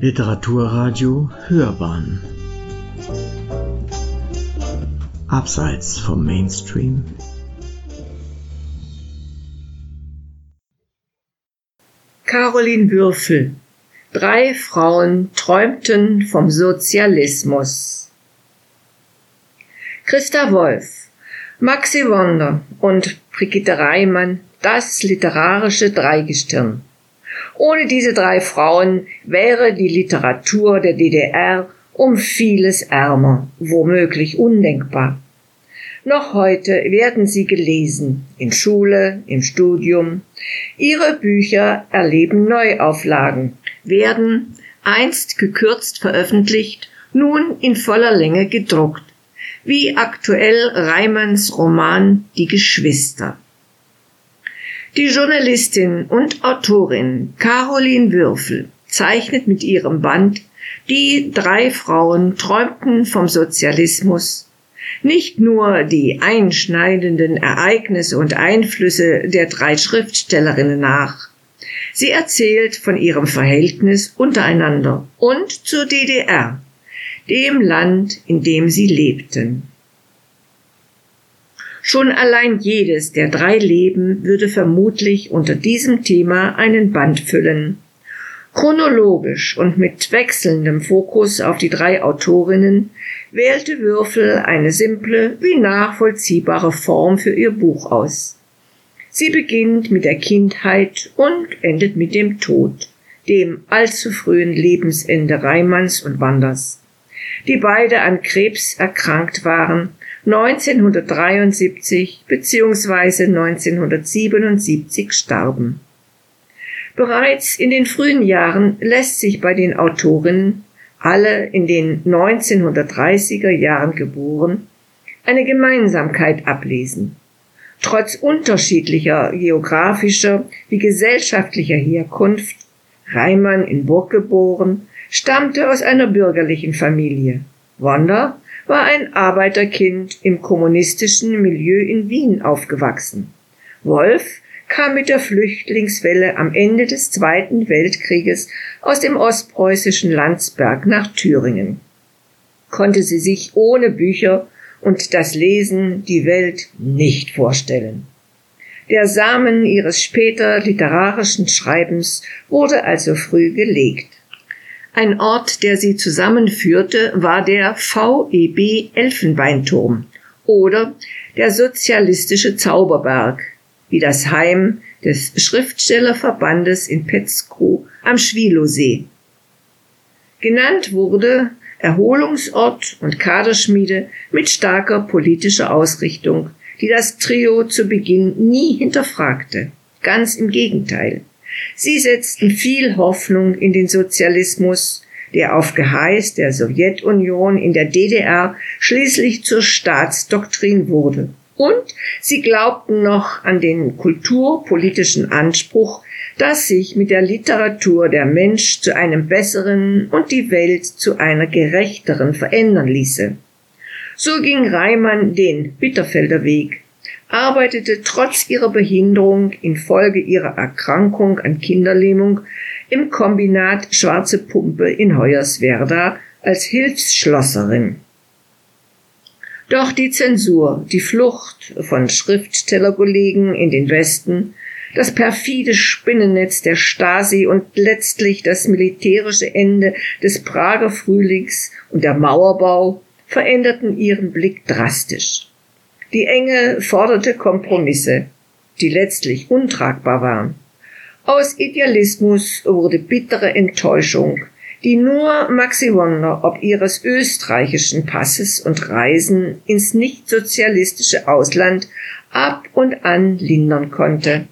Literaturradio Hörbahn Abseits vom Mainstream Caroline Würfel Drei Frauen träumten vom Sozialismus. Christa Wolf, Maxi Wonder und Brigitte Reimann, das literarische Dreigestirn. Ohne diese drei Frauen wäre die Literatur der DDR um vieles ärmer, womöglich undenkbar. Noch heute werden sie gelesen, in Schule, im Studium. Ihre Bücher erleben Neuauflagen, werden, einst gekürzt veröffentlicht, nun in voller Länge gedruckt, wie aktuell Reimanns Roman Die Geschwister. Die Journalistin und Autorin Caroline Würfel zeichnet mit ihrem Band Die drei Frauen träumten vom Sozialismus nicht nur die einschneidenden Ereignisse und Einflüsse der drei Schriftstellerinnen nach, Sie erzählt von ihrem Verhältnis untereinander und zur DDR, dem Land, in dem sie lebten. Schon allein jedes der drei Leben würde vermutlich unter diesem Thema einen Band füllen. Chronologisch und mit wechselndem Fokus auf die drei Autorinnen wählte Würfel eine simple wie nachvollziehbare Form für ihr Buch aus. Sie beginnt mit der Kindheit und endet mit dem Tod, dem allzu frühen Lebensende Reimanns und Wanders, die beide an Krebs erkrankt waren, 1973 bzw. 1977 starben. Bereits in den frühen Jahren lässt sich bei den Autorinnen, alle in den 1930er Jahren geboren, eine Gemeinsamkeit ablesen trotz unterschiedlicher geografischer wie gesellschaftlicher Herkunft, Reimann in Burg geboren, stammte aus einer bürgerlichen Familie. Wanda war ein Arbeiterkind im kommunistischen Milieu in Wien aufgewachsen. Wolf kam mit der Flüchtlingswelle am Ende des Zweiten Weltkrieges aus dem ostpreußischen Landsberg nach Thüringen. Konnte sie sich ohne Bücher und das Lesen die Welt nicht vorstellen. Der Samen ihres später literarischen Schreibens wurde also früh gelegt. Ein Ort, der sie zusammenführte, war der VEB Elfenbeinturm oder der sozialistische Zauberberg, wie das Heim des Schriftstellerverbandes in Petzkow am Schwilosee. Genannt wurde Erholungsort und Kaderschmiede mit starker politischer Ausrichtung, die das Trio zu Beginn nie hinterfragte. Ganz im Gegenteil. Sie setzten viel Hoffnung in den Sozialismus, der auf Geheiß der Sowjetunion in der DDR schließlich zur Staatsdoktrin wurde. Und sie glaubten noch an den kulturpolitischen Anspruch dass sich mit der Literatur der Mensch zu einem besseren und die Welt zu einer gerechteren verändern ließe. So ging Reimann den Bitterfelder Weg, arbeitete trotz ihrer Behinderung infolge ihrer Erkrankung an Kinderlähmung im Kombinat Schwarze Pumpe in Hoyerswerda als Hilfsschlosserin. Doch die Zensur, die Flucht von Schriftstellerkollegen in den Westen das perfide Spinnennetz der Stasi und letztlich das militärische Ende des Prager Frühlings und der Mauerbau veränderten ihren Blick drastisch. Die Enge forderte Kompromisse, die letztlich untragbar waren. Aus Idealismus wurde bittere Enttäuschung, die nur Maxi Wonder ob ihres österreichischen Passes und Reisen ins nicht-sozialistische Ausland ab und an lindern konnte.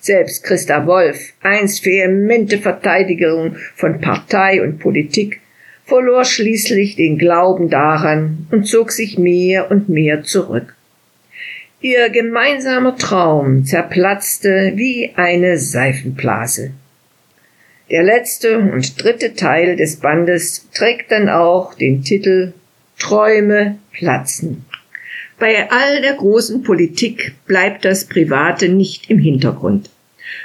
Selbst Christa Wolf, einst vehemente Verteidigerin von Partei und Politik, verlor schließlich den Glauben daran und zog sich mehr und mehr zurück. Ihr gemeinsamer Traum zerplatzte wie eine Seifenblase. Der letzte und dritte Teil des Bandes trägt dann auch den Titel Träume platzen. Bei all der großen Politik bleibt das Private nicht im Hintergrund.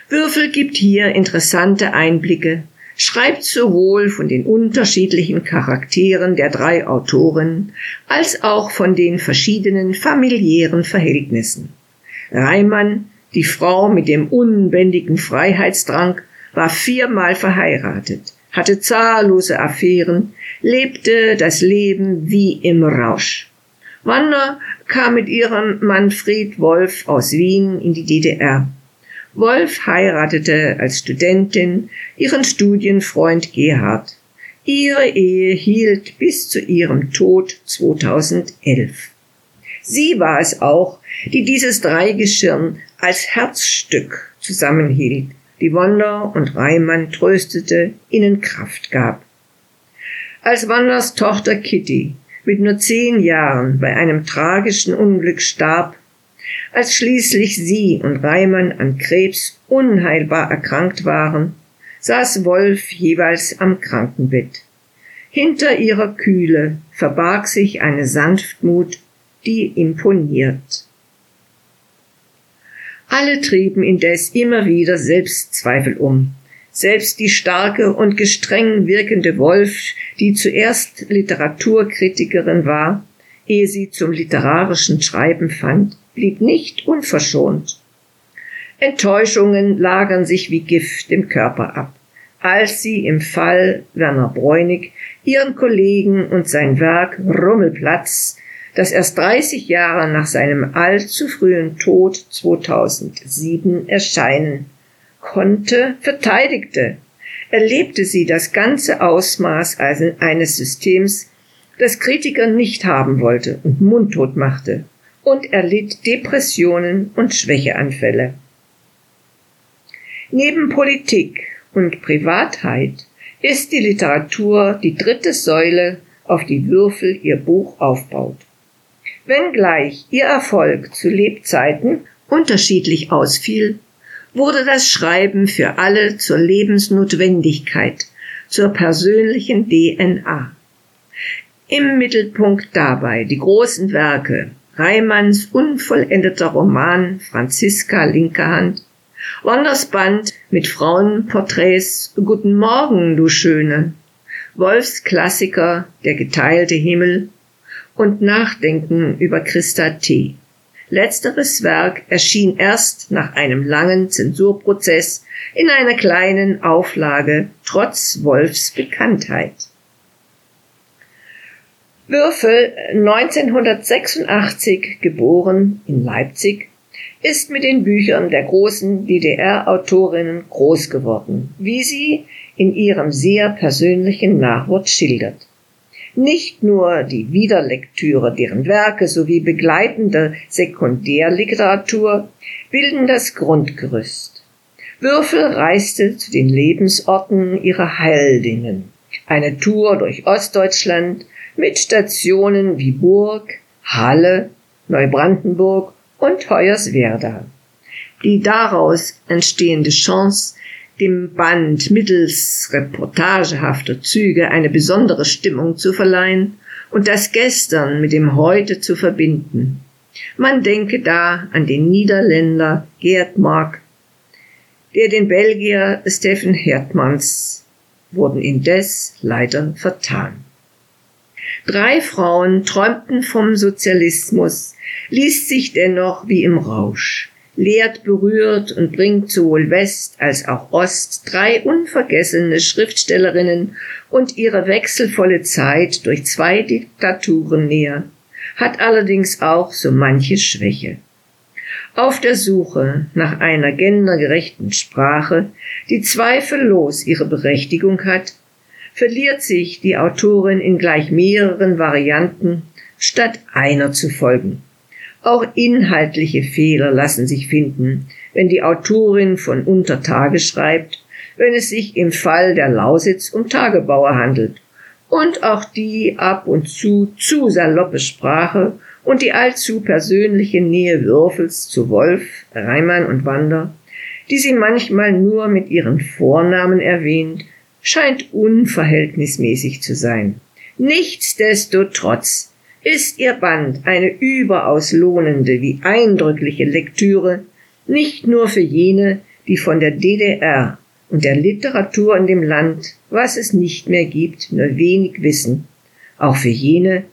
Würfel gibt hier interessante Einblicke, schreibt sowohl von den unterschiedlichen Charakteren der drei Autoren als auch von den verschiedenen familiären Verhältnissen. Reimann, die Frau mit dem unbändigen Freiheitsdrang, war viermal verheiratet, hatte zahllose Affären, lebte das Leben wie im Rausch. Wanda kam mit ihrem Manfred Wolf aus Wien in die DDR. Wolf heiratete als Studentin ihren Studienfreund Gerhard. Ihre Ehe hielt bis zu ihrem Tod 2011. Sie war es auch, die dieses Dreigeschirn als Herzstück zusammenhielt, die Wanda und Reimann tröstete, ihnen Kraft gab. Als Wanders Tochter Kitty mit nur zehn Jahren bei einem tragischen Unglück starb, als schließlich sie und Reimann an Krebs unheilbar erkrankt waren, saß Wolf jeweils am Krankenbett. Hinter ihrer Kühle verbarg sich eine Sanftmut, die imponiert. Alle trieben indes immer wieder Selbstzweifel um. Selbst die starke und gestreng wirkende Wolf, die zuerst Literaturkritikerin war, ehe sie zum literarischen Schreiben fand, blieb nicht unverschont. Enttäuschungen lagern sich wie Gift im Körper ab, als sie im Fall Werner Bräunig ihren Kollegen und sein Werk Rummelplatz, das erst 30 Jahre nach seinem allzu frühen Tod 2007 erscheinen konnte, verteidigte, erlebte sie das ganze Ausmaß eines Systems, das Kritiker nicht haben wollte und mundtot machte und erlitt Depressionen und Schwächeanfälle. Neben Politik und Privatheit ist die Literatur die dritte Säule, auf die Würfel ihr Buch aufbaut. Wenngleich ihr Erfolg zu Lebzeiten unterschiedlich ausfiel, wurde das Schreiben für alle zur Lebensnotwendigkeit, zur persönlichen DNA. Im Mittelpunkt dabei die großen Werke Reimanns unvollendeter Roman Franziska Linkerhand, Wanders Band mit Frauenporträts Guten Morgen, du Schöne, Wolfs Klassiker Der geteilte Himmel und Nachdenken über Christa T. Letzteres Werk erschien erst nach einem langen Zensurprozess in einer kleinen Auflage trotz Wolfs Bekanntheit. Würfel, 1986 geboren in Leipzig, ist mit den Büchern der großen DDR-Autorinnen groß geworden, wie sie in ihrem sehr persönlichen Nachwort schildert. Nicht nur die Wiederlektüre deren Werke sowie begleitende Sekundärliteratur bilden das Grundgerüst. Würfel reiste zu den Lebensorten ihrer Heldinnen. Eine Tour durch Ostdeutschland mit Stationen wie Burg, Halle, Neubrandenburg und Hoyerswerda. Die daraus entstehende Chance, dem Band mittels reportagehafter Züge eine besondere Stimmung zu verleihen und das Gestern mit dem Heute zu verbinden. Man denke da an den Niederländer Gerd Mark, der den Belgier Steffen Hertmanns wurden indes leider vertan. Drei Frauen träumten vom Sozialismus, liest sich dennoch wie im Rausch, lehrt berührt und bringt sowohl West als auch Ost drei unvergessene Schriftstellerinnen und ihre wechselvolle Zeit durch zwei Diktaturen näher, hat allerdings auch so manche Schwäche. Auf der Suche nach einer gendergerechten Sprache, die zweifellos ihre Berechtigung hat, verliert sich die Autorin in gleich mehreren Varianten, statt einer zu folgen. Auch inhaltliche Fehler lassen sich finden, wenn die Autorin von Untertage schreibt, wenn es sich im Fall der Lausitz um Tagebauer handelt. Und auch die ab und zu zu saloppe Sprache und die allzu persönliche Nähe Würfels zu Wolf, Reimann und Wander, die sie manchmal nur mit ihren Vornamen erwähnt, scheint unverhältnismäßig zu sein. Nichtsdestotrotz ist ihr Band eine überaus lohnende wie eindrückliche Lektüre, nicht nur für jene, die von der DDR und der Literatur in dem Land, was es nicht mehr gibt, nur wenig wissen, auch für jene,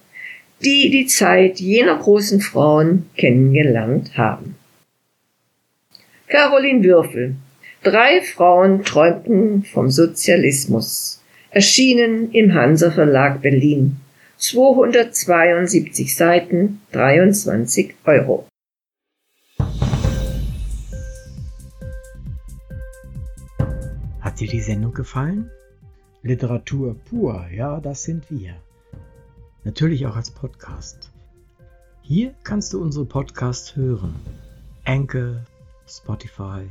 die die Zeit jener großen Frauen kennengelernt haben. Caroline Würfel. Drei Frauen träumten vom Sozialismus. Erschienen im Hansa Verlag Berlin. 272 Seiten, 23 Euro. Hat dir die Sendung gefallen? Literatur pur, ja, das sind wir. Natürlich auch als Podcast. Hier kannst du unsere Podcasts hören. Anchor, Spotify,